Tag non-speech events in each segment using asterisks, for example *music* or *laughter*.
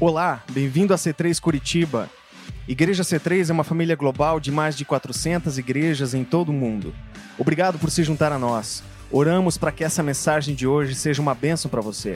Olá, bem-vindo a C3 Curitiba. Igreja C3 é uma família global de mais de 400 igrejas em todo o mundo. Obrigado por se juntar a nós. Oramos para que essa mensagem de hoje seja uma bênção para você.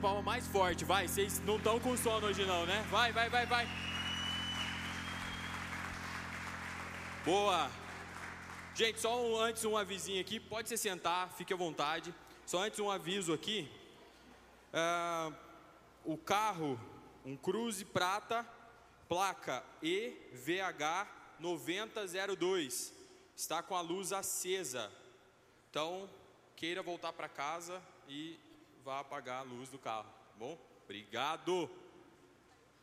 Palmas mais forte, vai. Vocês não estão com sono hoje não, né? Vai, vai, vai, vai. Boa. Gente, só um, antes um avisinho aqui. Pode se sentar, fique à vontade. Só antes um aviso aqui. Ah, o carro, um Cruze Prata, placa EVH 9002, está com a luz acesa. Então, queira voltar para casa e vá apagar a luz do carro, tá bom? Obrigado.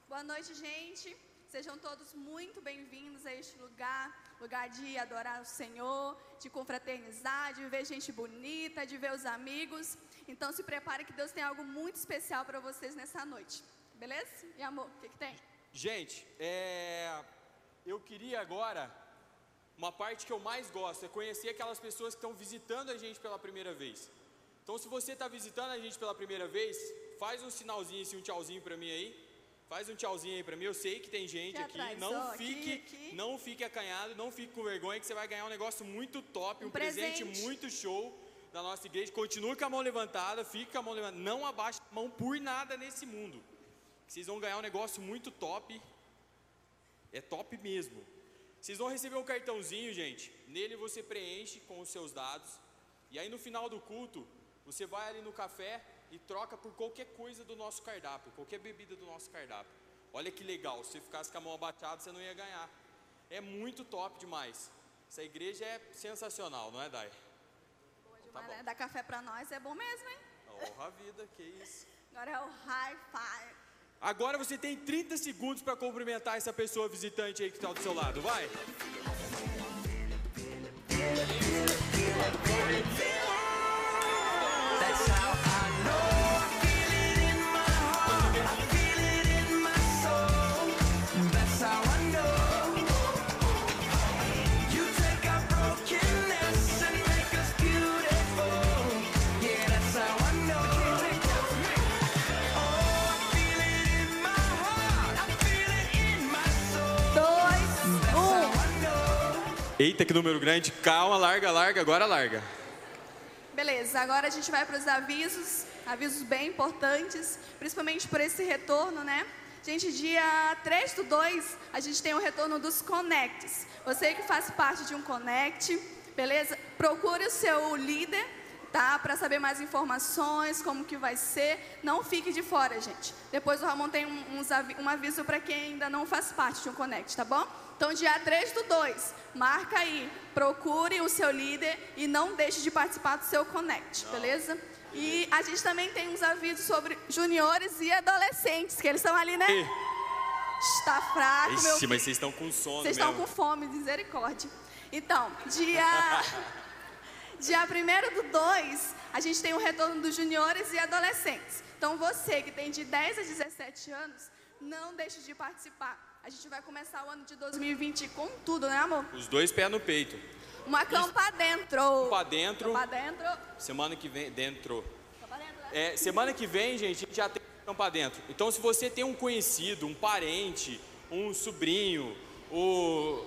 Boa noite, gente. Sejam todos muito bem-vindos a este lugar, lugar de adorar o Senhor, de confraternizar, de ver gente bonita, de ver os amigos. Então se prepare que Deus tem algo muito especial para vocês nessa noite. Beleza? E amor, o que, que tem? Gente, é, eu queria agora uma parte que eu mais gosto é conhecer aquelas pessoas que estão visitando a gente pela primeira vez. Então, se você está visitando a gente pela primeira vez, faz um sinalzinho, assim, um tchauzinho para mim aí. Faz um tchauzinho aí para mim. Eu sei que tem gente Aqui atrás, Não ó, fique, aqui, aqui. não fique acanhado, não fique com vergonha que você vai ganhar um negócio muito top, um, Um presente. presente. muito show da nossa igreja. Continue com a mão levantada, fique com a mão levantada. Não abaixe a mão por nada nesse mundo. Vocês vão ganhar um negócio muito top. É top mesmo. Vocês vão receber um cartãozinho, gente. Nele você preenche com os seus dados. E aí no final do culto, você vai ali no café e troca por qualquer coisa do nosso cardápio, qualquer bebida do nosso cardápio. Olha que legal, se você ficasse com a mão abaixada, você não ia ganhar. É muito top demais. Essa igreja é sensacional, não é, Dai? Boa Tá demais, bom. né? Dar café para nós é bom mesmo, hein? Honra a vida, que isso. Agora é o high five. Agora você tem 30 segundos para cumprimentar essa pessoa visitante aí que está do seu lado, vai. Eita, que número grande. Calma, larga, larga, agora larga. Beleza, agora a gente vai para os avisos, avisos bem importantes, principalmente por esse retorno, né? Gente, dia 3 do 2, a gente tem o retorno dos Connects. Você que faz parte de um Connect, beleza? Procure o seu líder, tá? Para saber mais informações, como que vai ser. Não fique de fora, gente. Depois o Ramon tem um, um aviso para quem ainda não faz parte de um Connect, tá bom? Então, dia 3 do 2, marca aí, procure o seu líder e não deixe de participar do seu Connect, beleza? E a gente também tem uns avisos sobre juniores e adolescentes, que eles estão ali, né? Está fraco, meu Ixi, mas vocês estão com sono vocês estão com fome, misericórdia. Então, dia, *laughs* dia 1 do 2, a gente tem o retorno dos juniores e adolescentes. Então, você que tem de 10 a 17 anos, não deixe de participar. A gente vai começar o ano de 2020 com tudo, né, amor? Os dois pés no peito. Uma campa dentro. Pra dentro. Campa dentro. Semana que vem, dentro. Campa dentro, né? É, semana que vem, gente, a gente já tem para dentro. Então, se você tem um conhecido, um parente, um sobrinho, o,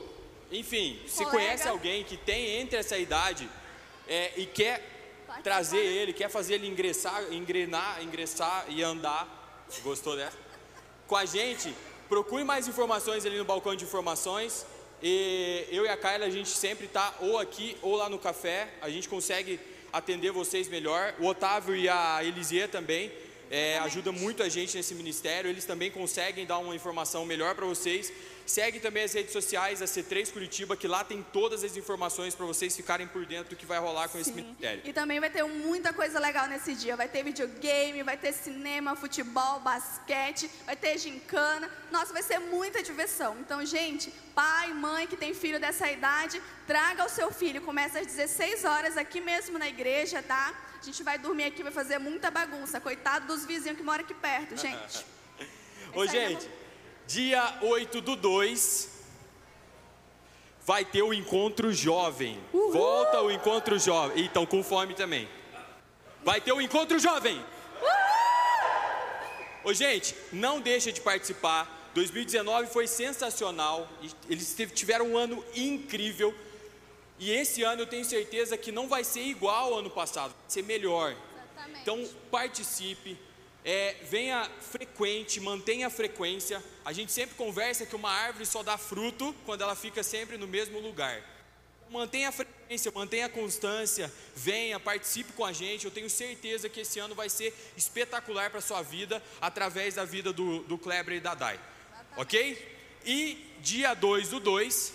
enfim, se conhece alguém que tem entre essa idade é, e quer trazer né? ele, quer fazer ele ingressar, engrenar, ingressar e andar, gostou dessa? Com a gente, procure mais informações ali no balcão de informações. E eu e a Kyla, a gente sempre tá ou aqui ou lá no café. A gente consegue atender vocês melhor. O Otávio e a Elisia também é, ajudam muito a gente nesse ministério. Eles também conseguem dar uma informação melhor para vocês. Segue também as redes sociais da C3 Curitiba, que lá tem todas as informações para vocês ficarem por dentro do que vai rolar com esse Sim. ministério. E também vai ter muita coisa legal nesse dia. Vai ter videogame, vai ter cinema, futebol, basquete, vai ter gincana. Nossa, vai ser muita diversão. Então, gente, pai, mãe que tem filho dessa idade, traga o seu filho. Começa às 16 horas aqui mesmo na igreja, tá? A gente vai dormir aqui, vai fazer muita bagunça. Coitado dos vizinhos que moram aqui perto, *laughs* gente. Ô, gente, dia 8 do 2 vai ter o encontro jovem. Volta o encontro jovem. E estão com fome também. Vai ter o encontro jovem. Ô, gente, não deixa de participar. 2019 foi sensacional. Eles tiveram um ano incrível. E esse ano eu tenho certeza que não vai ser igual ao ano passado, vai ser melhor. Exatamente. Então, participe, é, venha frequente, mantenha a frequência. A gente sempre conversa que uma árvore só dá fruto quando ela fica sempre no mesmo lugar. Mantenha a frequência, mantenha a constância, venha, participe com a gente. Eu tenho certeza que esse ano vai ser espetacular para a sua vida, através da vida do, do Kleber e da Dai. Ok? E dia 2 do 2,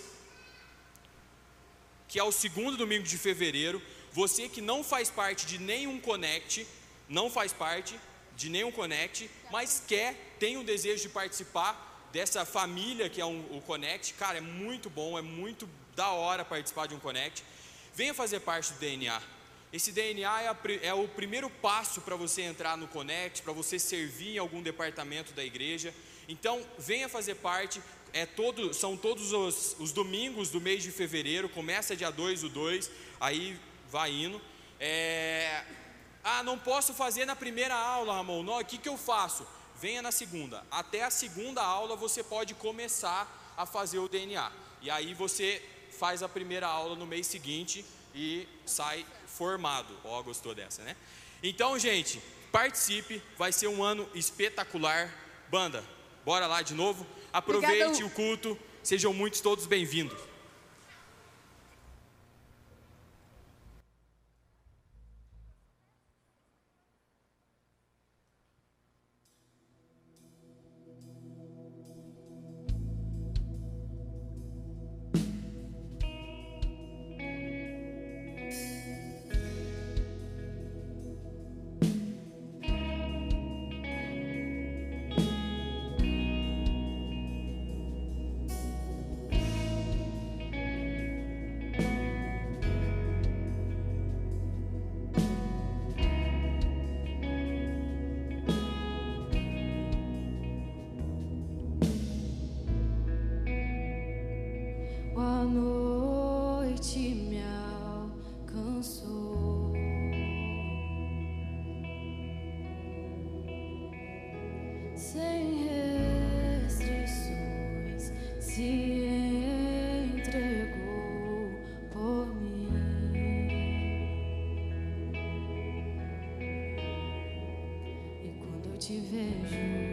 que é o segundo domingo de fevereiro, você que não faz parte de nenhum Connect, não faz parte de nenhum Connect, mas quer, tem o desejo de participar dessa família que é um, o Connect, cara, é muito bom, é muito da hora participar de um Connect. Venha fazer parte do DNA. Esse DNA é, a é o primeiro passo para você entrar no Connect, para você servir em algum departamento da igreja. Então, venha fazer parte. É todo, são todos os, os domingos do mês de fevereiro. Começa dia 2 do 2, aí vai indo. É, ah, não posso fazer na primeira aula, Ramon. O que, que eu faço? Venha na segunda. Até a segunda aula você pode começar a fazer o DNA. E aí você faz a primeira aula no mês seguinte e sai formado. Ó, gostou dessa, né? Então, gente, participe. Vai ser um ano espetacular. Banda, bora lá de novo. Aproveite Obrigada. o culto. Sejam muitos todos bem-vindos. Te vejo,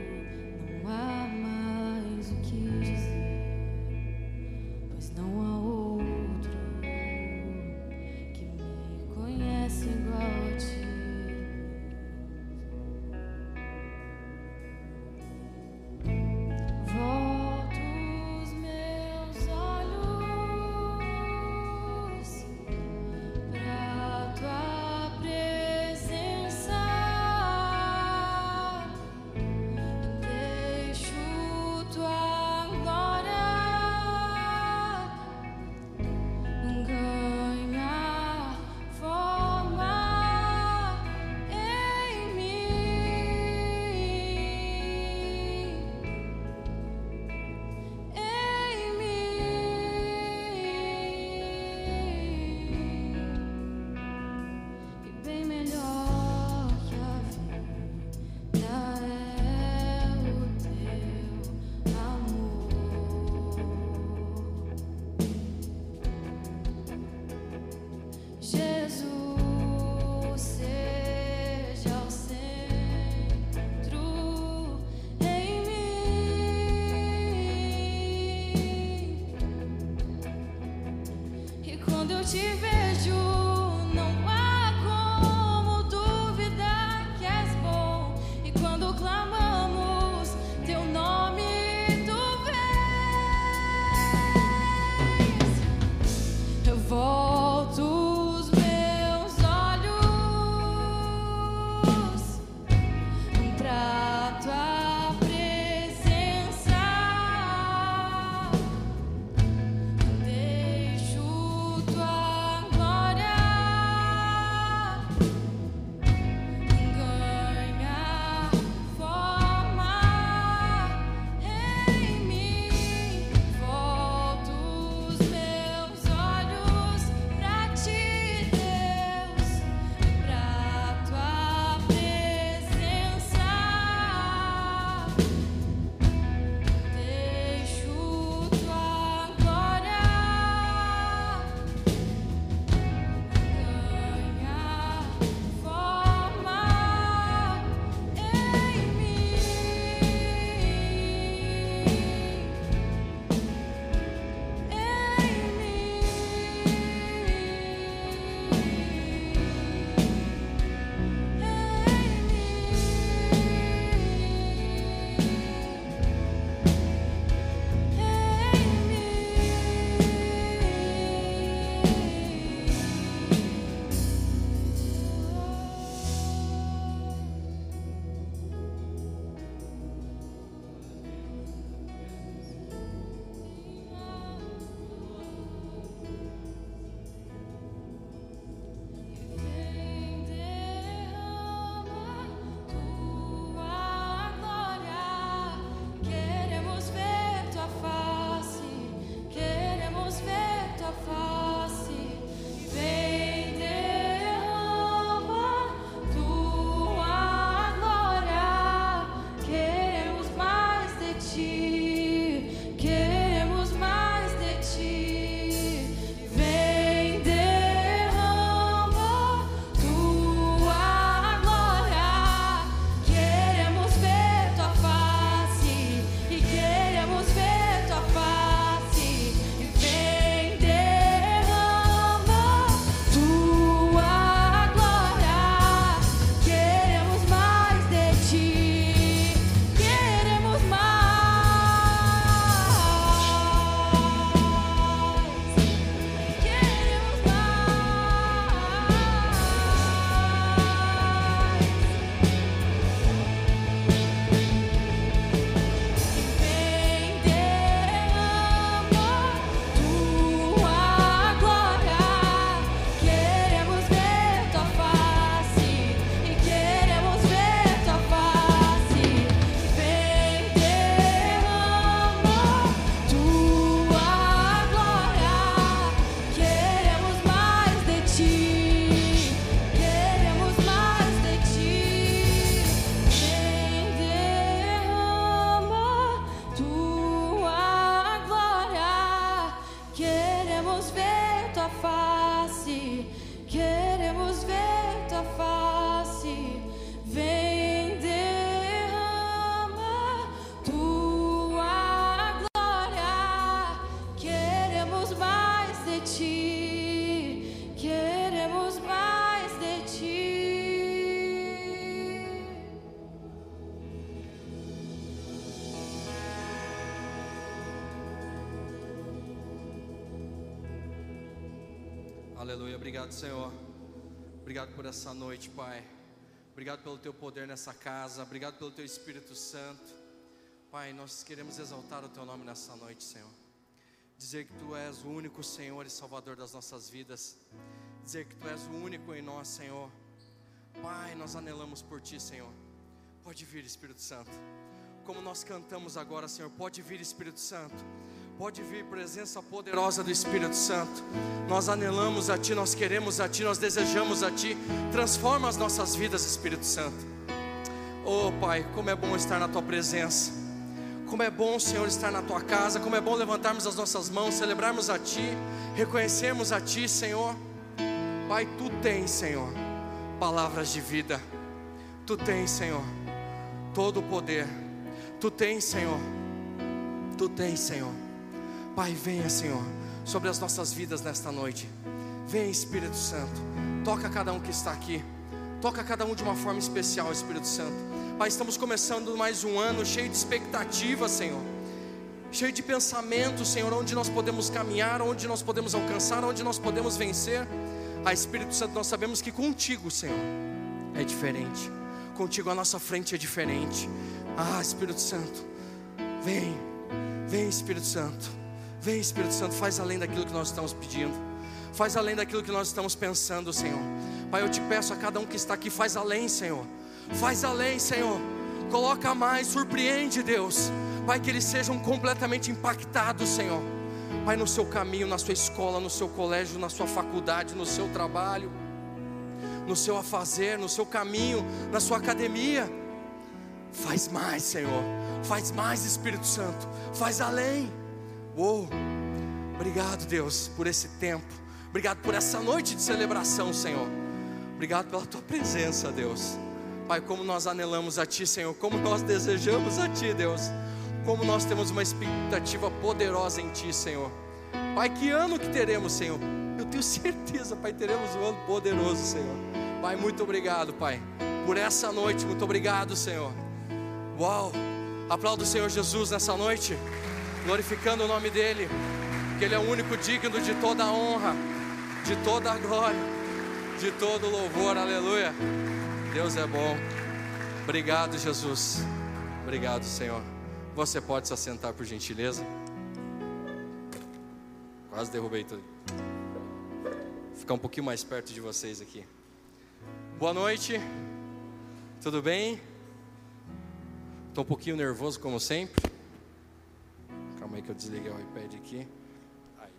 Aleluia. Obrigado, Senhor. Obrigado por essa noite, Pai. Obrigado pelo teu poder nessa casa. Obrigado pelo teu Espírito Santo. Pai, nós queremos exaltar o teu nome nessa noite, Senhor. Dizer que tu és o único Senhor e Salvador das nossas vidas. Dizer que tu és o único em nós, Senhor. Pai, nós anelamos por ti, Senhor. Pode vir, Espírito Santo. Como nós cantamos agora, Senhor, pode vir, Espírito Santo. Pode vir presença poderosa do Espírito Santo. Nós anelamos a Ti, nós queremos a Ti, nós desejamos a Ti. Transforma as nossas vidas, Espírito Santo. Oh Pai, como é bom estar na Tua presença. Como é bom, Senhor, estar na Tua casa. Como é bom levantarmos as nossas mãos, celebrarmos a Ti, reconhecermos a Ti, Senhor. Pai, Tu tens, Senhor, palavras de vida. Tu tens, Senhor, todo o poder. Tu tens, Senhor. Tu tens, Senhor. Pai, venha, Senhor, sobre as nossas vidas nesta noite. Venha, Espírito Santo. Toca cada um que está aqui. Toca cada um de uma forma especial, Espírito Santo. Pai, estamos começando mais um ano cheio de expectativa, Senhor. Cheio de pensamentos, Senhor, onde nós podemos caminhar, onde nós podemos alcançar, onde nós podemos vencer. Ah, Espírito Santo, nós sabemos que contigo, Senhor, é diferente. Contigo a nossa frente é diferente. Ah, Espírito Santo, vem, vem, Espírito Santo, vem, Espírito Santo, faz além daquilo que nós estamos pedindo, faz além daquilo que nós estamos pensando, Senhor. Pai, eu te peço a cada um que está aqui, faz além, Senhor, faz além, Senhor, coloca mais, surpreende, Deus, Pai, que eles sejam completamente impactados, Senhor. Pai, no seu caminho, na sua escola, no seu colégio, na sua faculdade, no seu trabalho, no seu afazer, no seu caminho, na sua academia. Faz mais, Senhor. Faz mais, Espírito Santo. Faz além. Uou. Obrigado, Deus, por esse tempo. Obrigado por essa noite de celebração, Senhor. Obrigado pela tua presença, Deus. Pai, como nós anelamos a Ti, Senhor. Como nós desejamos a Ti, Deus. Como nós temos uma expectativa poderosa em Ti, Senhor. Pai, que ano que teremos, Senhor? Eu tenho *laughs* certeza, Pai, teremos um ano poderoso, Senhor. Pai, muito obrigado, Pai, por essa noite. Muito obrigado, Senhor. Uau! Aplauda o Senhor Jesus nessa noite, glorificando o nome dEle, que Ele é o único digno de toda a honra, de toda a glória, de todo o louvor, aleluia. Deus é bom. Obrigado, Jesus. Obrigado, Senhor. Você pode se assentar, por gentileza. Quase derrubei tudo. Vou ficar um pouquinho mais perto de vocês aqui. Boa noite. Tudo bem? Estou um pouquinho nervoso, como sempre. Calma aí que eu desliguei o iPad aqui. Aí.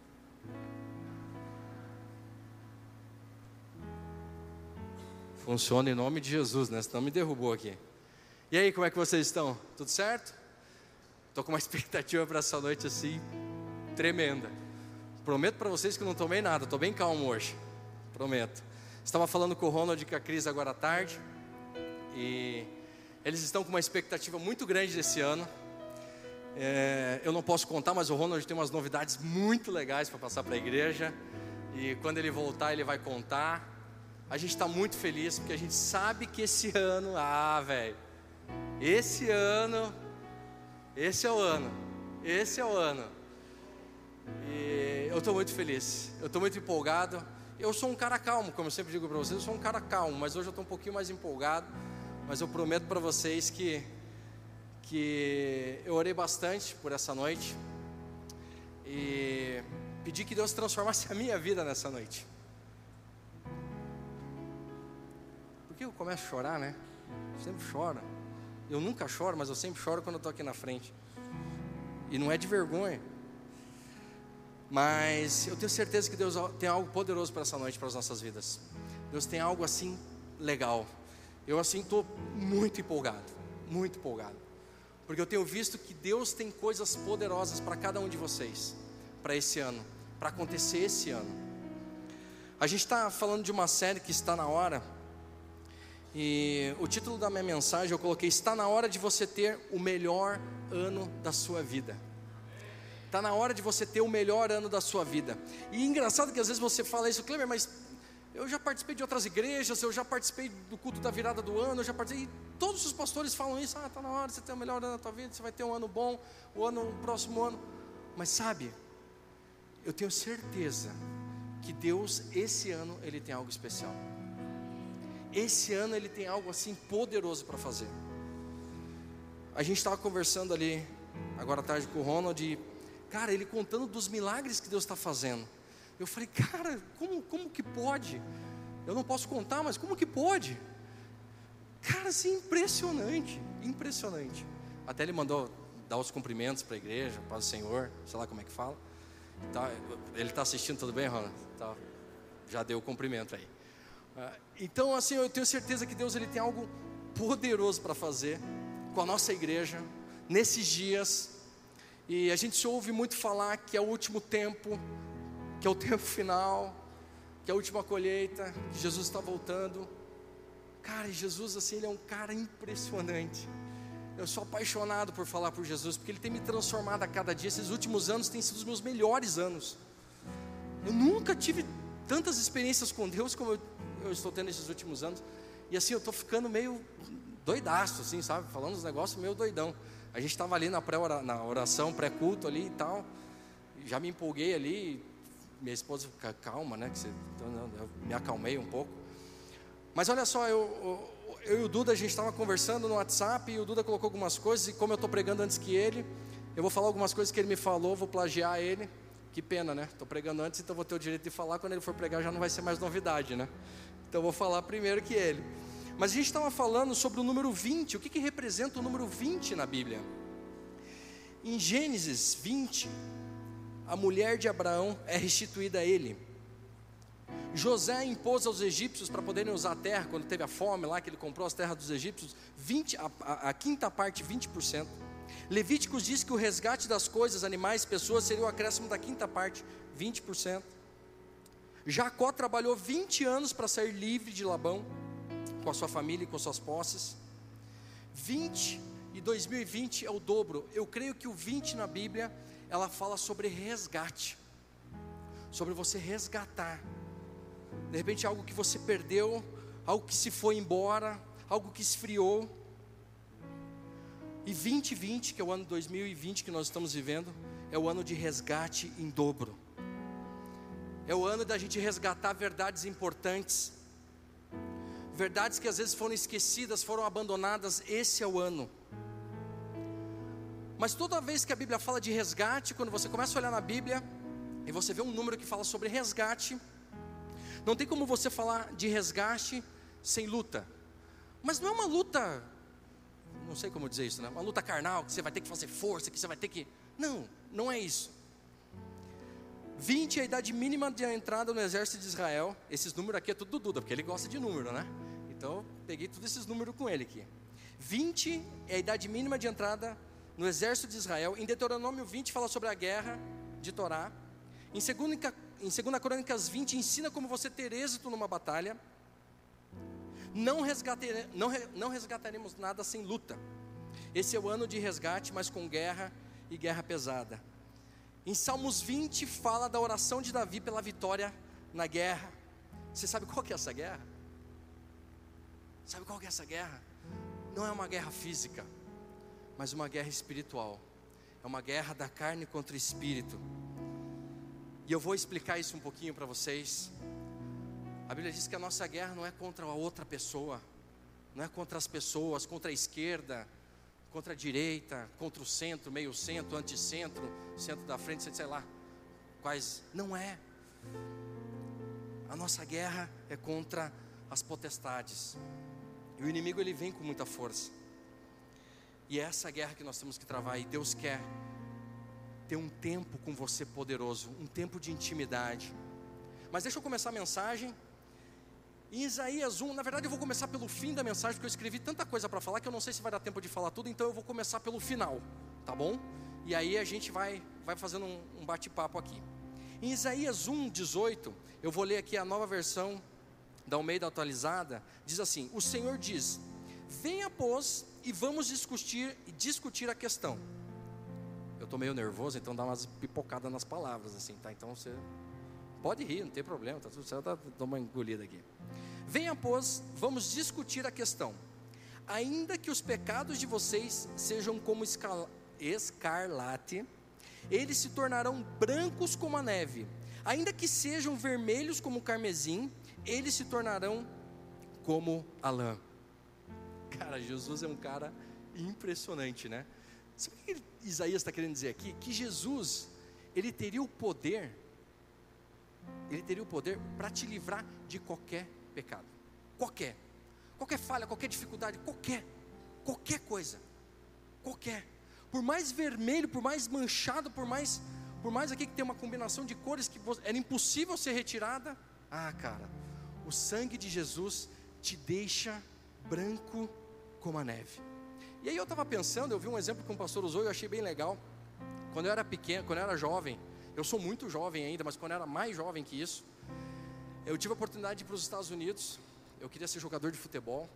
Funciona em nome de Jesus, né? Senão me derrubou aqui. E aí, como é que vocês estão? Tudo certo? Estou com uma *laughs* expectativa para essa noite assim, tremenda. Prometo para vocês que não tomei nada, estou bem calmo hoje. Prometo. Estava falando com o Ronald e com a Cris agora à tarde. E eles estão com uma expectativa muito grande desse ano. É, eu não posso contar, mas o Ronald tem umas novidades muito legais para passar para a igreja. E quando ele voltar, ele vai contar. A gente está muito feliz porque a gente sabe que esse ano, ah, velho, esse ano, esse é o ano, esse é o ano. E eu estou muito feliz, eu estou muito empolgado. Eu sou um cara calmo, como eu sempre digo para vocês, eu sou um cara calmo, mas hoje eu estou um pouquinho mais empolgado. Mas eu prometo para vocês que, que eu orei bastante por essa noite e pedi que Deus transformasse *laughs* a minha vida nessa noite. Por que eu começo a chorar, né? Eu sempre choro. Eu nunca choro, mas eu sempre choro quando eu estou aqui na frente. E não é de vergonha. Mas eu tenho certeza que Deus tem algo poderoso para essa noite, para as nossas vidas. Deus tem algo assim legal. Eu assim estou muito empolgado, muito empolgado. Porque eu tenho visto que Deus tem coisas poderosas para cada um de vocês, para esse ano, para acontecer esse ano. A gente está falando de uma série que está na hora, e o título da minha mensagem eu coloquei: Está na hora de você ter o melhor ano da sua vida. Está na hora de você ter o melhor ano da sua vida. E engraçado que às vezes você fala isso, Kleber, mas eu já participei de outras igrejas, eu já participei do culto da virada do ano, eu já participei. E todos os pastores falam isso, ah, está na hora você ter o melhor ano da tua vida, você vai ter um ano bom, o ano, o próximo ano. Mas sabe, eu tenho certeza que Deus, esse ano, Ele tem algo especial. Esse ano Ele tem algo assim poderoso para fazer. A gente estava conversando ali, agora à tarde, com o Ronald, e, cara, ele contando dos milagres que Deus está fazendo. Eu falei, cara, como, como que pode? Eu não posso contar, mas como que pode? Cara, assim, impressionante, impressionante. Até ele mandou dar os cumprimentos para a igreja, para o Senhor, sei lá como é que fala. Tá, ele está assistindo, tudo bem, Ronald? Tá, já deu o cumprimento aí. Ah, Então, assim, eu tenho certeza que Deus ele tem algo poderoso para fazer com a nossa igreja nesses dias. E a gente se ouve muito falar que é o último tempo, que é o tempo final, que é a última colheita, que Jesus está voltando. Cara, Jesus assim, ele é um cara impressionante. Eu sou apaixonado por falar por Jesus, porque ele tem me transformado a cada dia. Esses últimos anos têm sido os meus melhores anos. Eu nunca tive tantas experiências com Deus como eu, eu estou tendo esses últimos anos. E assim, eu estou ficando meio doidaço, assim, sabe? Falando uns negócios meio doidão. A gente estava ali na, pré -ora, na oração, pré-culto ali e tal. Já me empolguei ali. Minha esposa fica calma, né? Que você, então, eu me acalmei um pouco. Mas olha só, eu, eu, e o Duda, a gente estava conversando no WhatsApp e o Duda colocou algumas coisas. E como eu estou pregando antes que ele, eu vou falar algumas coisas que ele me falou, vou plagiar ele. Que pena, né? Estou pregando antes, então vou ter o direito de falar. Quando ele for pregar, já não vai ser mais novidade, né? Então vou falar primeiro que ele. Mas a gente estava falando sobre o número 20. O que, que representa o número 20 na Bíblia? Em Gênesis 20, a mulher de Abraão é restituída a ele. José impôs aos egípcios para poderem usar a terra, quando teve a fome lá, que ele comprou as terras dos egípcios, 20, a, a, a quinta parte, 20%. Levíticos diz que o resgate das coisas, animais, pessoas, seria o acréscimo da quinta parte, 20%. Jacó trabalhou 20 anos para sair livre de Labão, com a sua família e com suas posses. 20 e 2020 é o dobro. Eu creio que o 20 na Bíblia, ela fala sobre resgate, sobre você resgatar. De repente, algo que você perdeu, algo que se foi embora, algo que esfriou. E 2020, que é o ano 2020 que nós estamos vivendo, é o ano de resgate em dobro. É o ano da gente resgatar verdades importantes. Verdades que às vezes foram esquecidas, foram abandonadas, esse é o ano. Mas toda vez que a Bíblia fala de resgate, quando você começa a olhar na Bíblia e você vê um número que fala sobre resgate, não tem como você falar de resgate sem luta. Mas não é uma luta, não sei como dizer isso, né? Uma luta carnal que você vai ter que fazer força, que você vai ter que. Não, não é isso. 20 é a idade mínima de entrada no exército de Israel. Esses números aqui é tudo do Duda, porque ele gosta de número, né? Então peguei todos esses números com ele aqui. 20 é a idade mínima de entrada no exército de Israel. Em Deuteronômio 20 fala sobre a guerra de Torá. Em 2, em 2 Crônicas 20 ensina como você ter êxito numa batalha. Não, não, não resgataremos nada sem luta. Esse é o ano de resgate, mas com guerra e guerra pesada. Em Salmos 20 fala da oração de Davi pela vitória na guerra. Você sabe qual que é essa guerra? Sabe qual que é essa guerra? Não é uma guerra física, mas uma guerra espiritual. É uma guerra da carne contra o espírito. E eu vou explicar isso um pouquinho para vocês. A Bíblia diz que a nossa guerra não é contra a outra pessoa, não é contra as pessoas, contra a esquerda, contra a direita, contra o centro, meio centro, anticentro, centro da frente, sei lá, quais. Não é. A nossa guerra é contra as potestades. E o inimigo ele vem com muita força. E é essa guerra que nós temos que travar. E Deus quer ter um tempo com você poderoso, um tempo de intimidade. Mas deixa eu começar a mensagem. Em Isaías 1, na verdade eu vou começar pelo fim da mensagem, porque eu escrevi tanta coisa para falar que eu não sei se vai dar tempo de falar tudo, então eu vou começar pelo final, tá bom? E aí a gente vai, vai fazendo um, um bate-papo aqui. Em Isaías 1, 18, eu vou ler aqui a nova versão da Almeida atualizada, diz assim: O Senhor diz: Venha, pois, e vamos discutir, discutir a questão. Eu estou meio nervoso, então dá umas pipocadas nas palavras, assim, tá? Então você pode rir, não tem problema, tá tudo certo, dá uma engolida aqui. Venha, pois, vamos discutir a questão. Ainda que os pecados de vocês sejam como escarlate, eles se tornarão brancos como a neve. Ainda que sejam vermelhos como o carmesim, eles se tornarão como a lã. Cara, Jesus é um cara impressionante, né? Sabe o que Isaías está querendo dizer aqui? Que Jesus, ele teria o poder, ele teria o poder para te livrar de qualquer pecado. Qualquer. Qualquer falha, qualquer dificuldade, qualquer. Qualquer coisa. Qualquer. Por mais vermelho, por mais manchado, por mais por mais aqui que tem uma combinação de cores que era impossível ser retirada. Ah, cara, o sangue de Jesus te deixa branco como a neve. E aí eu estava pensando, eu vi um exemplo que um pastor usou e eu achei bem legal. Quando eu era pequeno, quando eu era jovem, eu sou muito jovem ainda, mas quando eu era mais jovem que isso, eu tive a oportunidade de ir para os Estados Unidos. Eu queria ser jogador de futebol.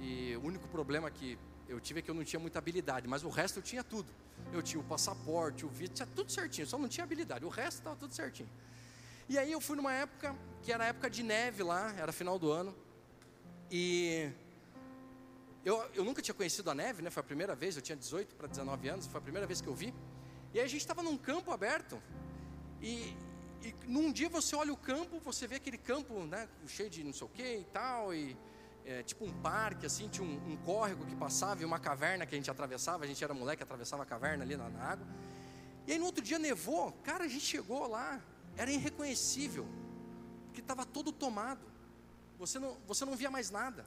E o único problema que eu tive é que eu não tinha muita habilidade, mas o resto eu tinha tudo. Eu tinha o passaporte, o visto, tinha tudo certinho, só não tinha habilidade. O resto estava tudo certinho. E aí eu fui numa época que era época de neve lá, era final do ano. E eu, eu nunca tinha conhecido a neve, né? Foi a primeira vez, eu tinha 18 para 19 anos, foi a primeira vez que eu vi. E aí a gente estava num campo aberto. E, e num dia você olha o campo, você vê aquele campo, né, cheio de não sei o que e tal, e é, tipo um parque, assim, tinha um, um córrego que passava e uma caverna que a gente atravessava, a gente era moleque, atravessava a caverna ali na, na água. E aí no outro dia nevou, cara, a gente chegou lá, era irreconhecível, porque estava todo tomado. Você não, você não via mais nada,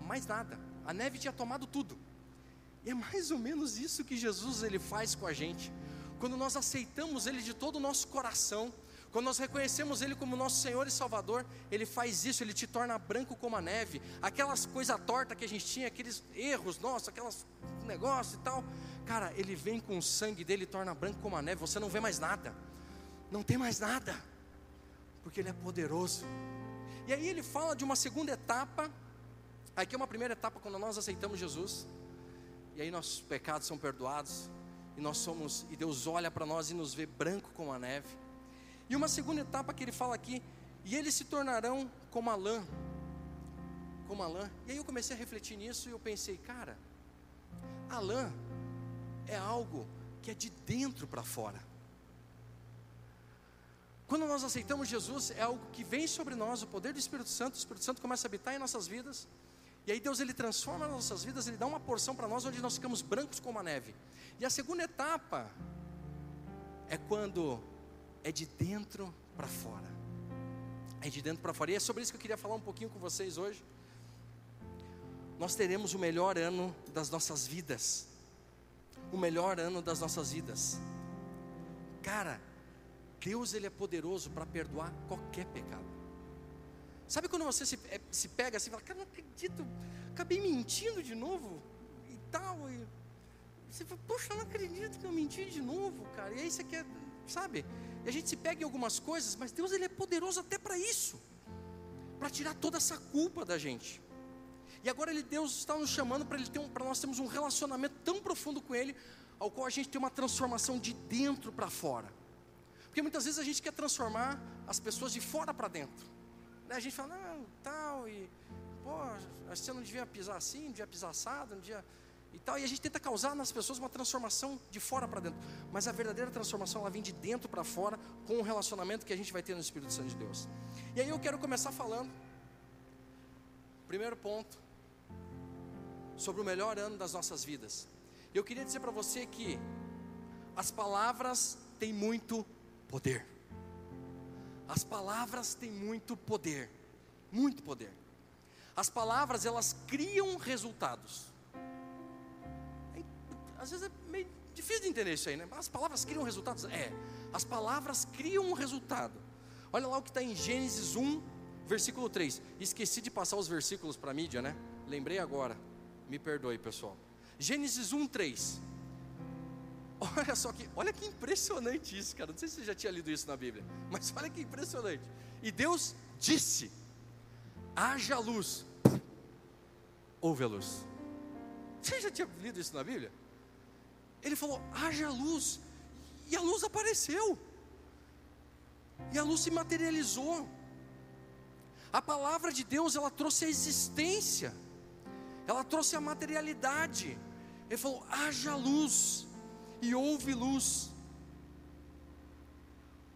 mais nada. A neve tinha tomado tudo. E é mais ou menos isso que Jesus ele faz com a gente. Quando nós aceitamos ele de todo o nosso coração, quando nós reconhecemos ele como nosso Senhor e Salvador, ele faz isso, ele te torna branco como a neve. Aquelas coisas tortas que a gente tinha, aqueles erros nossos, aquelas negócios e tal, cara, ele vem com o sangue dele e torna branco como a neve. Você não vê mais nada. Não tem mais nada. Porque ele é poderoso. E aí ele fala de uma segunda etapa. Aqui é uma primeira etapa quando nós aceitamos Jesus. E aí nossos pecados são perdoados e nós somos e Deus olha para nós e nos vê branco como a neve. E uma segunda etapa que ele fala aqui, e eles se tornarão como a lã. Como a lã. E aí eu comecei a refletir nisso e eu pensei, cara, a lã é algo que é de dentro para fora. Quando nós aceitamos Jesus, é algo que vem sobre nós, o poder do Espírito Santo, o Espírito Santo começa a habitar em nossas vidas. E aí Deus ele transforma as nossas vidas, ele dá uma porção para nós onde nós ficamos brancos como a neve. E a segunda etapa é quando é de dentro para fora. É de dentro para fora. E é sobre isso que eu queria falar um pouquinho com vocês hoje. Nós teremos o melhor ano das nossas vidas. O melhor ano das nossas vidas. Cara, Deus ele é poderoso para perdoar qualquer pecado. Sabe quando você se, é, se pega assim e fala, cara, não acredito, acabei mentindo de novo e tal. E você fala, poxa, não acredito que eu menti de novo, cara. E aí você quer, sabe? E a gente se pega em algumas coisas, mas Deus ele é poderoso até para isso, para tirar toda essa culpa da gente. E agora ele, Deus está nos chamando para um, nós termos um relacionamento tão profundo com Ele, ao qual a gente tem uma transformação de dentro para fora. Porque muitas vezes a gente quer transformar as pessoas de fora para dentro. Né? A gente fala, não, tal, e pô, você não devia pisar assim, não devia pisar assado, não devia. E tal, e a gente tenta causar nas pessoas uma transformação de fora para dentro. Mas a verdadeira transformação ela vem de dentro para fora com o relacionamento que a gente vai ter no Espírito Santo de Deus. E aí eu quero começar falando. Primeiro ponto, sobre o melhor ano das nossas vidas. Eu queria dizer para você que as palavras têm muito poder. As palavras têm muito poder, muito poder. As palavras elas criam resultados. É, Às vezes é meio difícil de entender isso aí, né? As palavras criam resultados? É, as palavras criam um resultado. Olha lá o que está em Gênesis 1, versículo 3. Esqueci de passar os versículos para a mídia, né? Lembrei agora. Me perdoe, pessoal. Gênesis 1, 3. Olha só que, olha que impressionante isso, cara. Não sei se você já tinha lido isso na Bíblia, mas olha que impressionante. E Deus disse: haja luz, houve a luz. Você já tinha lido isso na Bíblia? Ele falou: haja luz, e a luz apareceu, e a luz se materializou. A palavra de Deus, ela trouxe a existência, ela trouxe a materialidade. Ele falou: haja luz, e houve luz.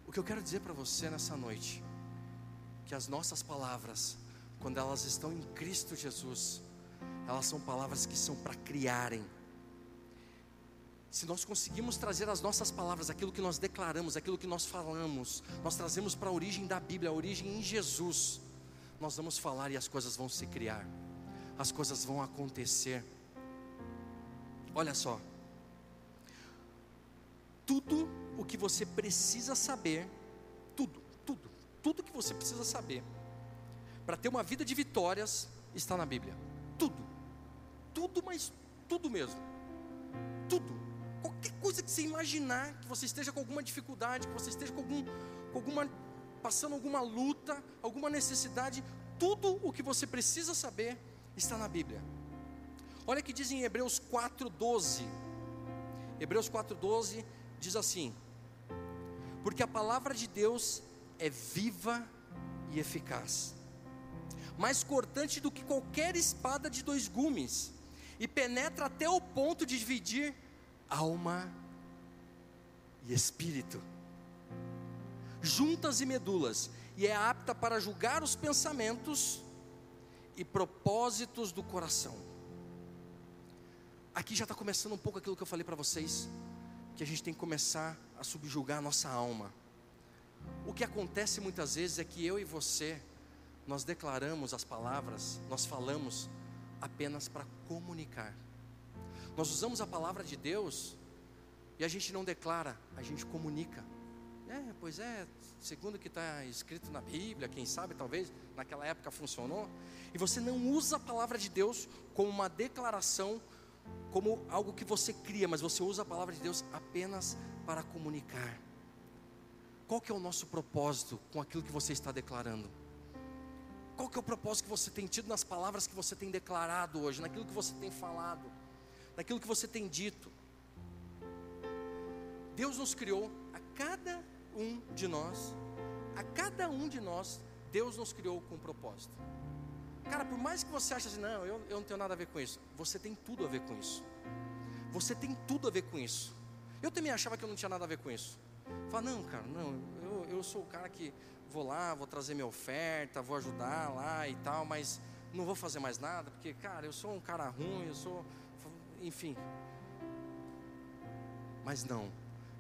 O que eu quero dizer para você nessa noite, que as nossas palavras, quando elas estão em Cristo Jesus, elas são palavras que são para criarem. Se nós conseguimos trazer as nossas palavras, aquilo que nós declaramos, aquilo que nós falamos, nós trazemos para a origem da Bíblia, a origem em Jesus, nós vamos falar e as coisas vão se criar, as coisas vão acontecer. Olha só, tudo o que você precisa saber, tudo, tudo, tudo que você precisa saber para ter uma vida de vitórias está na Bíblia. Tudo, tudo, mas tudo mesmo, tudo. Qualquer coisa que você imaginar, que você esteja com alguma dificuldade, que você esteja com, algum, com alguma passando alguma luta, alguma necessidade, tudo o que você precisa saber está na Bíblia. Olha que diz em Hebreus 4:12. Hebreus 4:12 diz assim: Porque a palavra de Deus é viva e eficaz, mais cortante do que qualquer espada de dois gumes, e penetra até o ponto de dividir alma e espírito, juntas e medulas, e é apta para julgar os pensamentos e propósitos do coração. Aqui já está começando um pouco aquilo que eu falei para vocês, que a gente tem que começar a subjugar a nossa alma. O que acontece muitas vezes é que eu e você, nós declaramos as palavras, nós falamos apenas para comunicar. Nós usamos a palavra de Deus e a gente não declara, a gente comunica. É, pois é, segundo o que está escrito na Bíblia, quem sabe talvez naquela época funcionou. E você não usa a palavra de Deus como uma declaração, como algo que você cria, mas você usa a palavra de Deus apenas para comunicar. Qual que é o nosso propósito com aquilo que você está declarando? Qual que é o propósito que você tem tido nas palavras que você tem declarado hoje, naquilo que você tem falado, naquilo que você tem dito? Deus nos criou a cada um de nós, a cada um de nós, Deus nos criou com um propósito. Cara, por mais que você ache assim, não, eu, eu não tenho nada a ver com isso, você tem tudo a ver com isso. Você tem tudo a ver com isso. Eu também achava que eu não tinha nada a ver com isso. Fala, não, cara, não, eu, eu sou o cara que vou lá, vou trazer minha oferta, vou ajudar lá e tal, mas não vou fazer mais nada, porque, cara, eu sou um cara ruim, eu sou. Enfim. Mas não.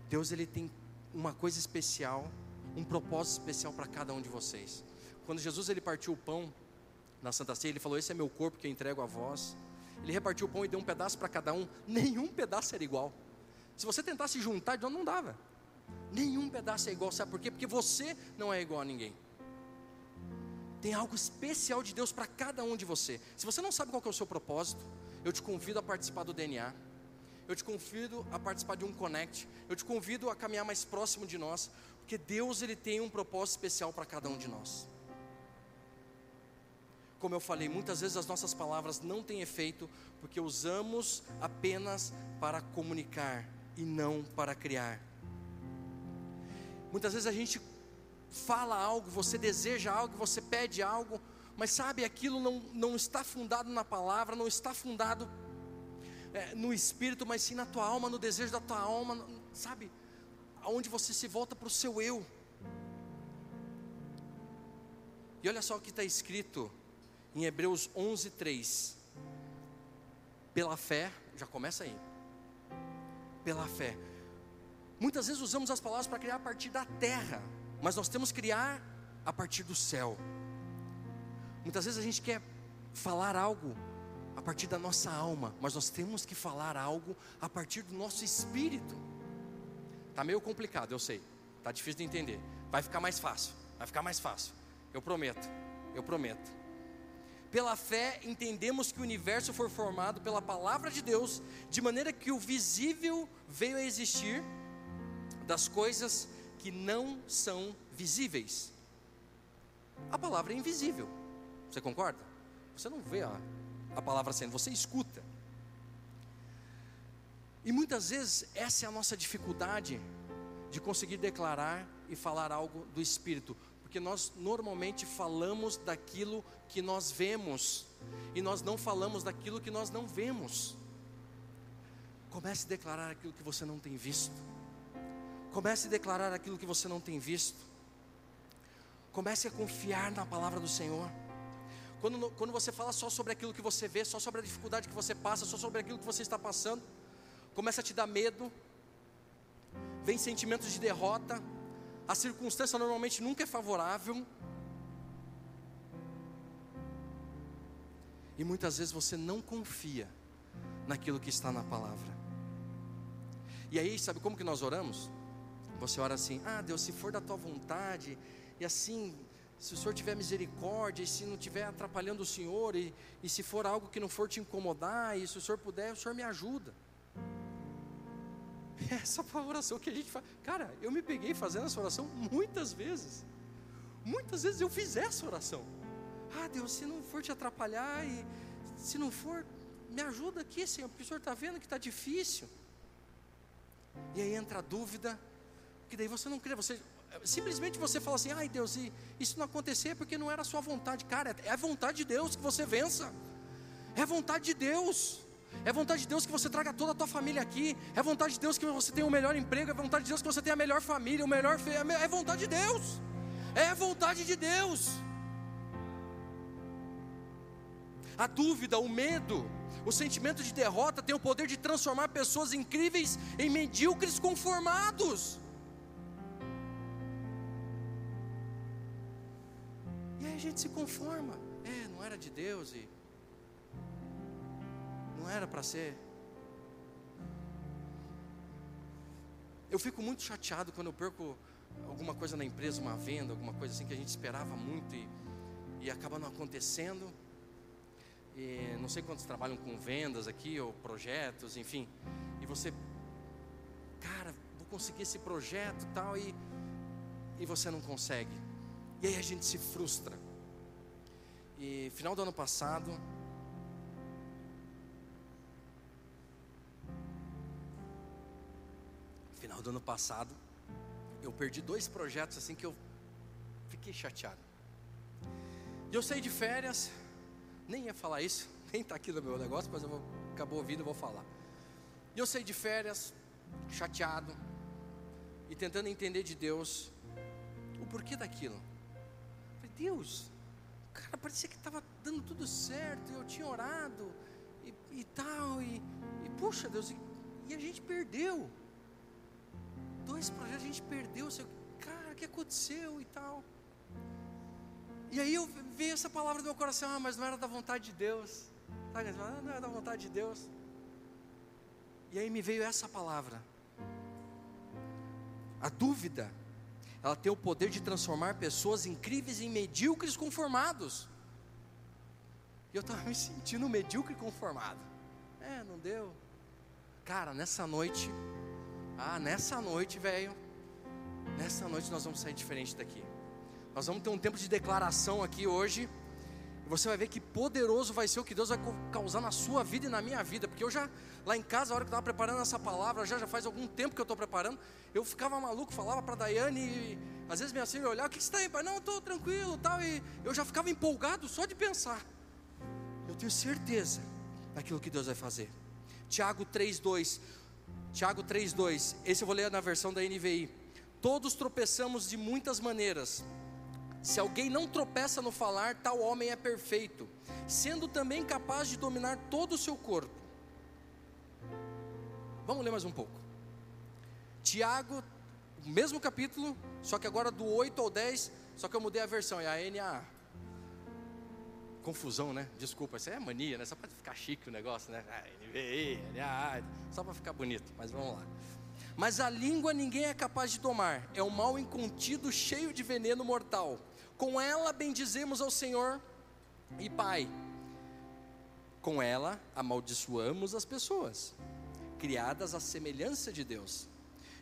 Deus ele tem uma coisa especial, um propósito especial para cada um de vocês. Quando Jesus ele partiu o pão na Santa Ceia, ele falou: Esse é meu corpo que eu entrego a vós. Ele repartiu o pão e deu um pedaço para cada um. Nenhum pedaço era igual. Se você tentasse juntar, não dava. Nenhum pedaço é igual. Sabe por quê? Porque você não é igual a ninguém. Tem algo especial de Deus para cada um de você. Se você não sabe qual é o seu propósito, eu te convido a participar do DNA. Eu te convido a participar de um Connect. Eu te convido a caminhar mais próximo de nós, porque Deus ele tem um propósito especial para cada um de nós. Como eu falei, muitas vezes as nossas palavras não têm efeito porque usamos apenas para comunicar e não para criar. Muitas vezes a gente fala algo, você deseja algo, você pede algo, mas sabe, aquilo não, não está fundado na palavra, não está fundado é, no espírito, mas sim na tua alma, no desejo da tua alma, sabe, aonde você se volta para o seu eu. E olha só o que está escrito em Hebreus 11, 3. Pela fé, já começa aí. Pela fé. Muitas vezes usamos as palavras para criar a partir da terra, mas nós temos que criar a partir do céu. Muitas vezes a gente quer falar algo a partir da nossa alma, mas nós temos que falar algo a partir do nosso espírito. Tá meio complicado, eu sei. Tá difícil de entender. Vai ficar mais fácil. Vai ficar mais fácil. Eu prometo. Eu prometo. Pela fé, entendemos que o universo foi formado pela palavra de Deus, de maneira que o visível veio a existir das coisas que não são visíveis. A palavra é invisível. Você concorda? Você não vê a, a palavra sendo, você escuta. E muitas vezes essa é a nossa dificuldade de conseguir declarar e falar algo do Espírito, porque nós normalmente falamos daquilo que nós vemos e nós não falamos daquilo que nós não vemos. Comece a declarar aquilo que você não tem visto. Comece a declarar aquilo que você não tem visto. Comece a confiar na palavra do Senhor. Quando, quando você fala só sobre aquilo que você vê, só sobre a dificuldade que você passa, só sobre aquilo que você está passando, começa a te dar medo, vem sentimentos de derrota, a circunstância normalmente nunca é favorável. E muitas vezes você não confia naquilo que está na palavra. E aí, sabe como que nós oramos? Você ora assim: Ah, Deus, se for da tua vontade, e assim, se o Senhor tiver misericórdia, e se não estiver atrapalhando o Senhor, e, e se for algo que não for te incomodar, e se o Senhor puder, o Senhor me ajuda. Essa a oração que a gente faz. Cara, eu me peguei fazendo essa oração muitas vezes. Muitas vezes eu fiz essa oração. Ah, Deus, se não for te atrapalhar e se não for, me ajuda aqui, Senhor, porque o Senhor está vendo que está difícil. E aí entra a dúvida, que daí você não crê, você simplesmente você fala assim: ai Deus, e isso não acontecer porque não era a sua vontade. Cara, é a vontade de Deus que você vença, é a vontade de Deus. É vontade de Deus que você traga toda a tua família aqui. É vontade de Deus que você tenha o melhor emprego. É vontade de Deus que você tenha a melhor família, o melhor. fe- É vontade de Deus. É vontade de Deus. A dúvida, o medo, o sentimento de derrota tem o poder de transformar pessoas incríveis em medíocres conformados. E aí a gente se conforma. É, não era de Deus e não era para ser. Eu fico muito chateado quando eu perco alguma coisa na empresa, uma venda, alguma coisa assim que a gente esperava muito e, e acaba não acontecendo. E não sei quantos trabalham com vendas aqui ou projetos, enfim. E você, cara, vou conseguir esse projeto tal e e você não consegue. E aí a gente se frustra. E final do ano passado, do ano passado, eu perdi dois projetos assim que eu fiquei chateado. E eu saí de férias, nem ia falar isso, *laughs* nem está aqui no meu negócio, mas eu vou, acabou ouvindo, eu vou falar. E eu saí de férias, chateado, e tentando entender de Deus o porquê daquilo. Falei, Deus, cara, parecia que estava dando tudo certo, eu tinha orado e, e tal, e, e puxa Deus, e, e a gente perdeu. Dois projetos a gente perdeu, cara, o que aconteceu e tal. E aí eu veio essa palavra do meu coração, ah, mas não era da vontade de Deus. Sabe, ah, não era da vontade de Deus. E aí me veio essa palavra. A dúvida, ela tem o poder de transformar pessoas incríveis em medíocres conformados. E eu estava *laughs* me sentindo medíocre conformado. É, não deu. Cara, nessa noite, ah, nessa noite, velho, nessa noite nós vamos sair diferente daqui. Nós vamos ter um tempo de declaração aqui hoje. E você vai ver que poderoso vai ser o que Deus vai causar na sua vida e na minha vida. Porque eu já, lá em casa, a hora que eu estava preparando essa palavra, já, já faz algum tempo que eu estou preparando, eu ficava maluco, falava para a Daiane, e às vezes minha filha olhava, o que, que você está aí, pai? Não, eu estou tranquilo tal. E eu já ficava empolgado só de pensar. Eu tenho certeza daquilo que Deus vai fazer. Tiago 3,2. Tiago 3,2. Esse eu vou ler na versão da NVI. Todos tropeçamos de muitas maneiras. Se alguém não tropeça no falar, tal homem é perfeito, sendo também capaz de dominar todo o seu corpo. Vamos ler mais um pouco. Tiago, mesmo capítulo, só que agora do 8 ao 10, só que eu mudei a versão, é a NA. Confusão, né? Desculpa, isso é mania, né? Só para ficar chique o negócio, né? Ah, NVI, só para ficar bonito, mas vamos lá. Mas a língua ninguém é capaz de tomar, é um mal incontido cheio de veneno mortal. Com ela bendizemos ao Senhor e Pai. Com ela amaldiçoamos as pessoas, criadas à semelhança de Deus.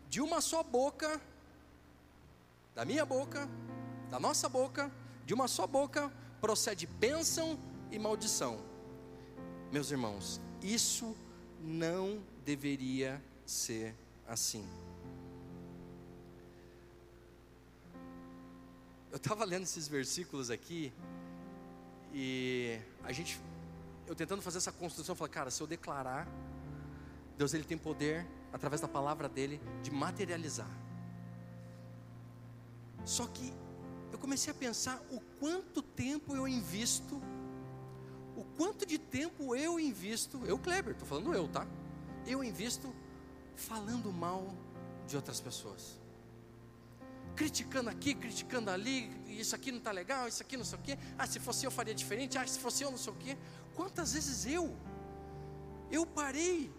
De uma só boca, da minha boca, da nossa boca, de uma só boca, procede bênção e maldição. Meus irmãos, isso não deveria ser assim. Eu estava lendo esses versículos aqui e a gente, eu tentando fazer essa construção, falei, cara, se eu declarar, Deus ele tem poder através da palavra dele de materializar. Só que eu comecei a pensar o quanto tempo eu invisto, o quanto de tempo eu invisto, eu Kleber, estou falando eu, tá? Eu invisto falando mal de outras pessoas. Criticando aqui, criticando ali, isso aqui não está legal, isso aqui não sei o quê. Ah, se fosse eu faria diferente, ah, se fosse eu não sei o quê. Quantas vezes eu, eu parei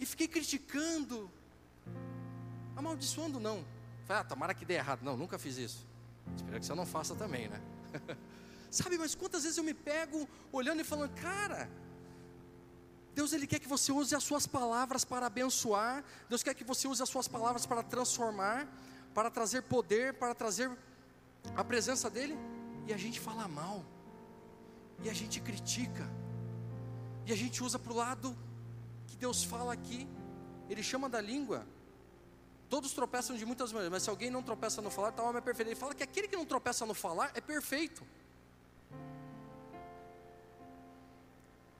e fiquei criticando, amaldiçoando não. Falei, ah, tomara que dê errado. Não, nunca fiz isso. Espero que você não faça também, né? *laughs* Sabe, mas quantas vezes eu me pego olhando e falando, cara, Deus ele quer que você use as suas palavras para abençoar, Deus quer que você use as suas palavras para transformar, para trazer poder, para trazer a presença dele, e a gente fala mal, e a gente critica, e a gente usa para o lado que Deus fala aqui, Ele chama da língua. Todos tropeçam de muitas maneiras, mas se alguém não tropeça no falar, tal homem é perfeito. Ele fala que aquele que não tropeça no falar é perfeito.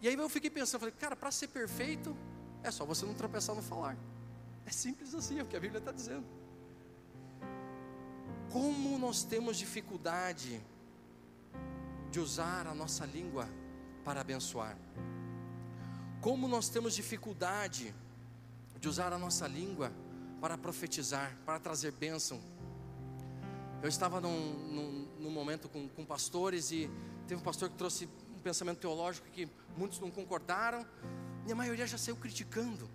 E aí eu fiquei pensando, falei, cara, para ser perfeito, é só você não tropeçar no falar. É simples assim, é o que a Bíblia está dizendo. Como nós temos dificuldade de usar a nossa língua para abençoar. Como nós temos dificuldade de usar a nossa língua para profetizar, para trazer bênção. Eu estava num, num, num momento com, com pastores e teve um pastor que trouxe um pensamento teológico que muitos não concordaram, e a maioria já saiu criticando.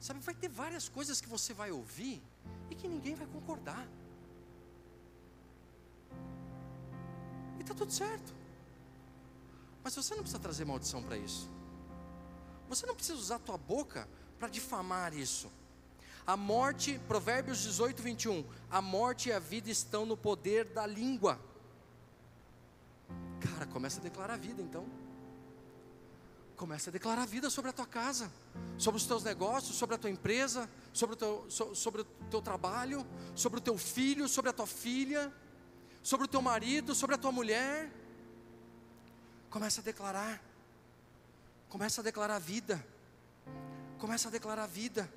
Sabe, vai ter várias coisas que você vai ouvir e que ninguém vai concordar. E está tudo certo. Mas você não precisa trazer maldição para isso. Você não precisa usar a tua boca para difamar isso. A morte, Provérbios 18, 21. A morte e a vida estão no poder da língua. Cara, começa a declarar vida então. Começa a declarar vida sobre a tua casa, sobre os teus negócios, sobre a tua empresa, sobre o teu, so- sobre o teu trabalho, sobre o teu filho, sobre a tua filha, sobre o teu marido, sobre a tua mulher. Começa a declarar. Começa a declarar vida. Começa a declarar vida.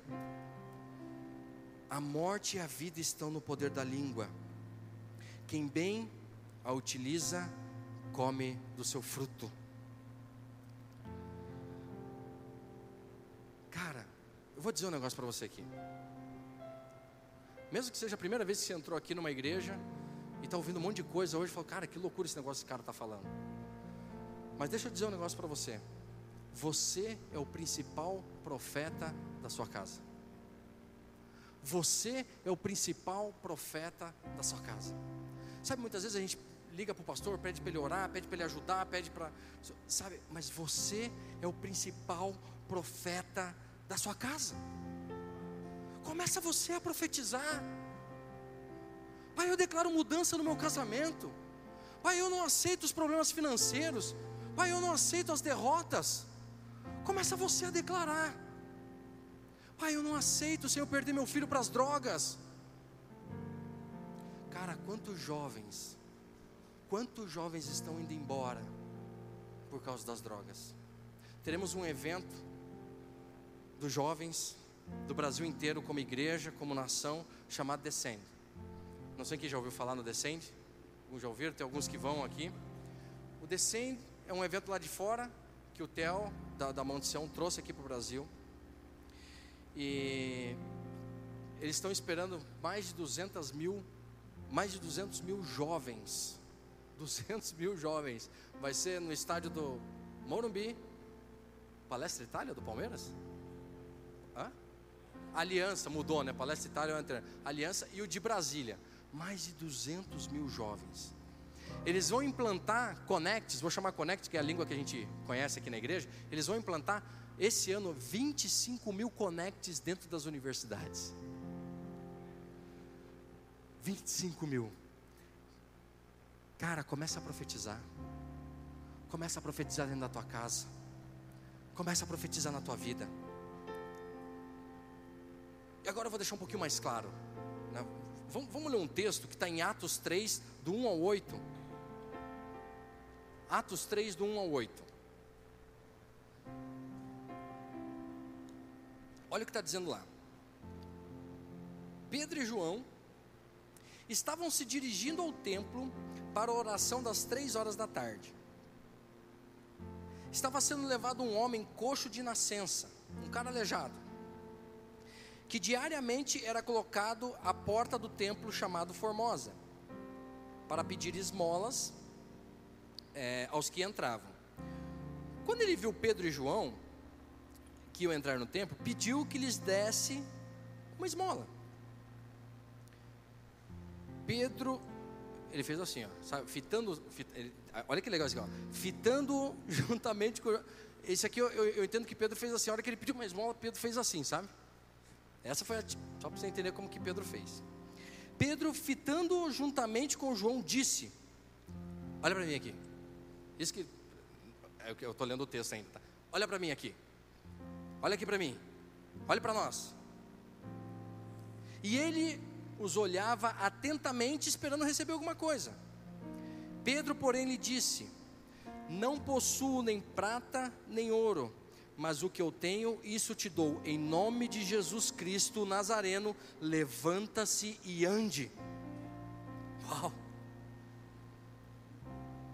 A morte e a vida estão no poder da língua. Quem bem a utiliza, come do seu fruto. Cara, eu vou dizer um negócio para você aqui. Mesmo que seja a primeira vez que você entrou aqui numa igreja e está ouvindo um monte de coisa hoje, fala, cara, que loucura esse negócio que esse cara está falando. Mas deixa eu dizer um negócio para você. Você é o principal profeta da sua casa. Você é o principal profeta da sua casa. Sabe, muitas vezes a gente liga para o pastor, pede para ele orar, pede para ele ajudar, pede para. Sabe, mas você é o principal profeta da sua casa. Começa você a profetizar. Pai, eu declaro mudança no meu casamento. Pai, eu não aceito os problemas financeiros. Pai, eu não aceito as derrotas. Começa você a declarar. Pai, eu não aceito se eu perder meu filho para as drogas. Cara, quantos jovens, quantos jovens estão indo embora por causa das drogas? Teremos um evento dos jovens do Brasil inteiro, como igreja, como nação, chamado Descend. Não sei quem já ouviu falar no Descend. Alguns já ouviram, tem alguns que vão aqui. O Descend é um evento lá de fora que o Theo da, da Monte Sião trouxe aqui para o Brasil. E eles estão esperando mais de 200 mil, mais de 200 mil jovens. *laughs* 200 mil jovens. Vai ser no estádio do Morumbi, Palestra Itália do Palmeiras? Hã? Aliança mudou, né? Palestra Itália outra. Aliança e o de Brasília. Mais de 200 mil jovens. Eles vão implantar Connects, vou chamar Connect, que é a língua que a gente conhece aqui na igreja. Eles vão implantar esse ano 25 mil Connects dentro das universidades. 25 mil. Cara, começa a profetizar. Começa a profetizar dentro da tua casa. Começa a profetizar na tua vida. E agora eu vou deixar um pouquinho mais claro. né? Vamos, vamos ler um texto que está em Atos 3, do 1 ao 8. Atos 3, do 1 ao 8. Olha o que está dizendo lá. Pedro e João estavam se dirigindo ao templo para a oração das três horas da tarde. Estava sendo levado um homem coxo de nascença, um cara aleijado, que diariamente era colocado à porta do templo chamado Formosa, para pedir esmolas eh, aos que entravam. Quando ele viu Pedro e João, que iam entrar no templo, pediu que lhes desse uma esmola. Pedro, ele fez assim, ó, sabe, fitando, fit- ele- olha que legal isso aqui, ó, fitando *laughs* juntamente com. Esse aqui eu, eu- eu entendo que Pedro fez assim, a hora que ele pediu uma esmola, Pedro fez assim, sabe? Essa foi a, só para você entender como que Pedro fez. Pedro, fitando juntamente com João, disse: Olha para mim aqui. Isso que é eu estou lendo o texto ainda. Tá? Olha para mim aqui. Olha aqui para mim. Olha para nós. E ele os olhava atentamente, esperando receber alguma coisa. Pedro, porém, lhe disse: Não possuo nem prata nem ouro, mas o que eu tenho, isso te dou. Em nome de Jesus Cristo Nazareno, levanta-se e ande. Uau!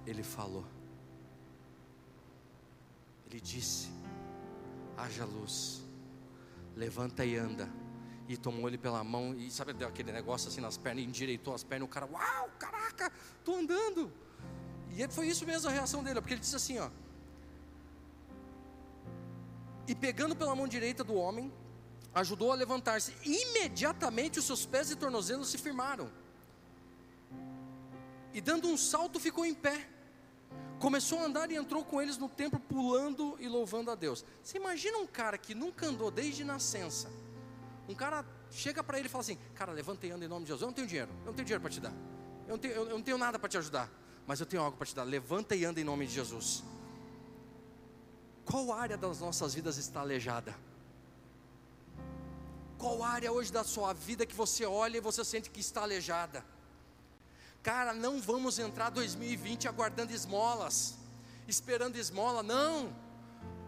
Ele falou. Ele disse: haja luz, levanta e anda. E tomou ele pela mão e sabe, deu aquele negócio assim nas pernas, endireitou as pernas, o cara, uau, caraca, tô andando. E foi isso mesmo a reação dele, porque ele disse assim, ó. E pegando pela mão direita do homem, ajudou a levantar-se. Imediatamente os seus pés e tornozelos se firmaram. E dando um salto, ficou em pé. Começou a andar e entrou com eles no templo, pulando e louvando a Deus. Você imagina um cara que nunca andou desde nascença. Um cara chega para ele e fala assim: Cara, levanta e anda em nome de Jesus. Eu não tenho dinheiro, eu não tenho dinheiro para te dar. Eu não tenho, eu não tenho nada para te ajudar, mas eu tenho algo para te dar. Levanta e anda em nome de Jesus. Qual área das nossas vidas está aleijada? Qual área hoje da sua vida que você olha e você sente que está aleijada? Cara, não vamos entrar 2020 aguardando esmolas, esperando esmola, não.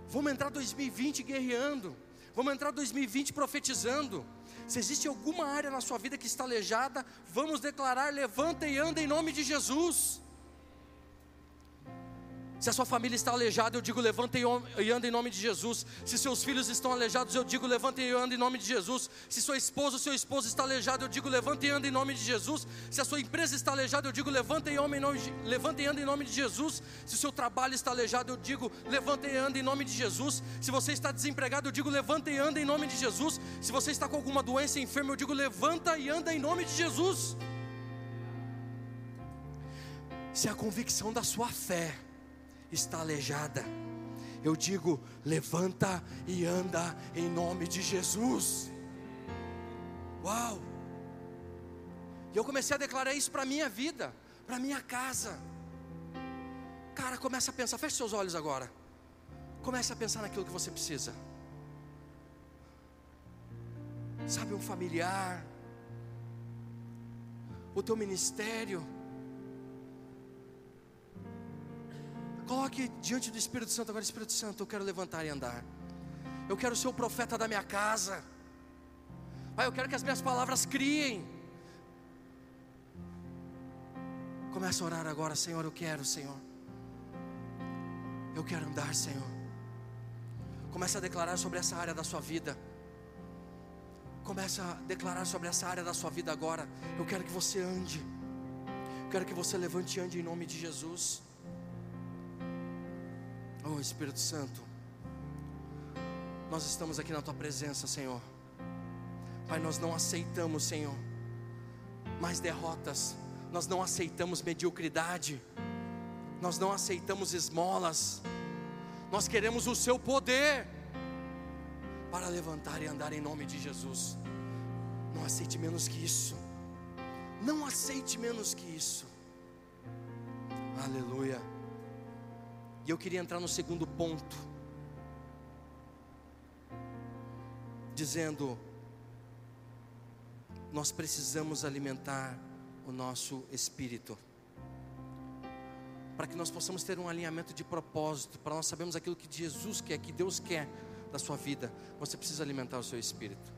Vamos entrar 2020 guerreando. Vamos entrar 2020 profetizando. Se existe alguma área na sua vida que está aleijada, vamos declarar: levanta e anda em nome de Jesus. Se a sua família está aleijada, eu digo levanta e anda em nome de Jesus. Se seus filhos estão aleijados, eu digo levanta e anda em nome de Jesus. Se sua esposa ou seu esposo está aleijado, eu digo levanta e anda em nome de Jesus. Se a sua empresa está aleijada, eu digo levanta e, anda em nome de, anda em nome de Jesus. Se o seu trabalho está aleijado, eu digo levanta e anda em nome de Jesus. Se você está desempregado, eu digo levanta e anda em nome de Jesus. Se você está com alguma doença enferma, eu digo levanta e anda em nome de Jesus. Se a convicção da sua fé está aleijada, eu digo: levanta e anda em nome de Jesus. Uau! E eu comecei a declarar isso para minha vida, para minha casa. Cara, começa a pensar, feche seus olhos agora. Comece a pensar naquilo que você precisa. Sabe, um familiar, o teu ministério. Coloque diante do Espírito Santo agora, Espírito Santo, eu quero levantar e andar. Eu quero ser o profeta da minha casa. Pai, eu quero que as minhas palavras criem. Começa a orar agora, Senhor, eu quero, Senhor. Eu quero andar, Senhor. Começa a declarar sobre essa área da sua vida. Começa a declarar sobre essa área da sua vida agora. Eu quero que você ande. Eu quero que você levante e ande em nome de Jesus. Oh Espírito Santo, nós estamos aqui na tua presença, Senhor. Pai, nós não aceitamos, Senhor, mais derrotas, nós não aceitamos mediocridade, nós não aceitamos esmolas, nós queremos o Seu poder para levantar e andar em nome de Jesus. Não aceite menos que isso, não aceite menos que isso. Aleluia. E eu queria entrar no segundo ponto, dizendo: nós precisamos alimentar o nosso espírito, para que nós possamos ter um alinhamento de propósito, para nós sabermos aquilo que Jesus quer, que Deus quer da sua vida. Você precisa alimentar o seu espírito.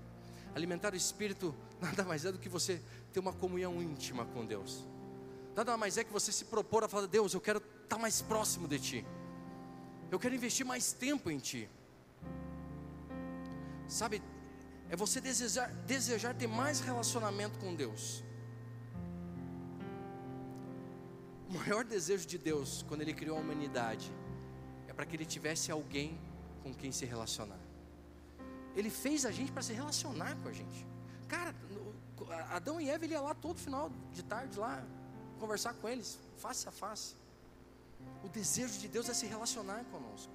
Alimentar o espírito *laughs* nada mais é do que você ter uma comunhão íntima com Deus. Nada mais é que você se propor a falar: Deus, eu quero estar mais próximo de Ti. Eu quero investir mais tempo em Ti. Sabe, é você desejar, desejar ter mais relacionamento com Deus. O maior desejo de Deus, quando Ele criou a humanidade, é para que Ele tivesse alguém com quem se relacionar. Ele fez a gente para se relacionar com a gente. Cara, Adão e Eva, ele ia lá todo final de tarde lá, conversar com eles, face a face. O desejo de Deus é se relacionar conosco.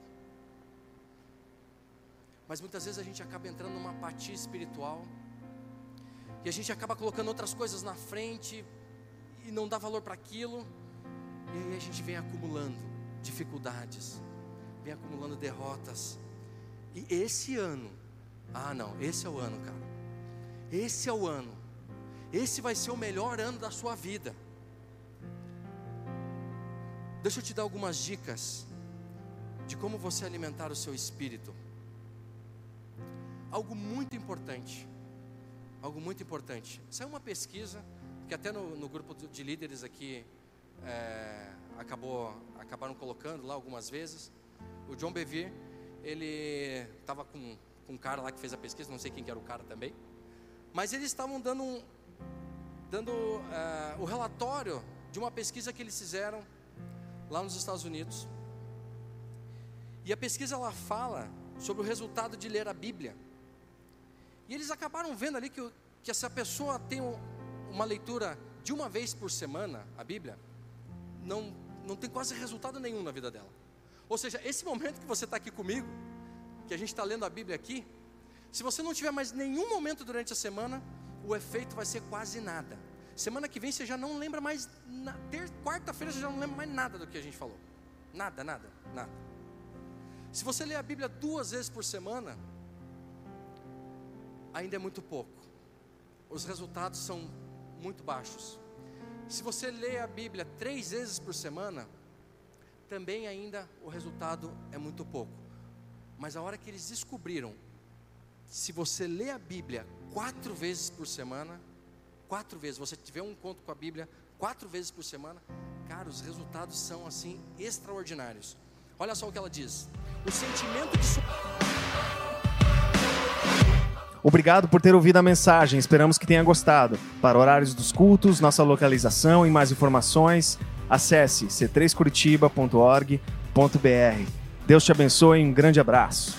Mas muitas vezes a gente acaba entrando numa apatia espiritual. E a gente acaba colocando outras coisas na frente e não dá valor para aquilo. E aí a gente vem acumulando dificuldades, vem acumulando derrotas. E esse ano, ah não, esse é o ano, cara. Esse é o ano. Esse vai ser o melhor ano da sua vida. Deixa eu te dar algumas dicas de como você alimentar o seu espírito. Algo muito importante. Algo muito importante. Saiu uma pesquisa que até no, no grupo de líderes aqui é, acabou, acabaram colocando lá algumas vezes. O John Bevere, ele estava com, com um cara lá que fez a pesquisa, não sei quem que era o cara também. Mas eles estavam dando, um, dando é, o relatório de uma pesquisa que eles fizeram lá nos Estados Unidos. E a pesquisa ela fala sobre o resultado de ler a Bíblia. E eles acabaram vendo ali que, que essa pessoa tem um- uma leitura de uma vez por semana, a Bíblia, não, não tem quase resultado nenhum na vida dela. Ou seja, esse momento que você está aqui comigo, que a gente está lendo a Bíblia aqui, se você não tiver mais nenhum momento durante a semana, o efeito vai ser quase nada. Semana que vem você já não lembra mais, na, quarta-feira você já não lembra mais nada do que a gente falou. Nada, nada, nada. Se você ler a Bíblia duas vezes por semana, ainda é muito pouco. Os resultados são muito baixos. Se você lê a Bíblia três vezes por semana, também ainda o resultado é muito pouco. Mas a hora que eles descobriram, se você lê a Bíblia quatro vezes por semana, quatro vezes, você tiver um encontro com a Bíblia quatro vezes por semana, cara, os resultados são assim extraordinários. Olha só o que ela diz: o sentimento de Obrigado por ter ouvido a mensagem, esperamos que tenha gostado. Para horários dos cultos, nossa localização e mais informações, acesse c3curitiba.org.br. Deus te abençoe e um grande abraço.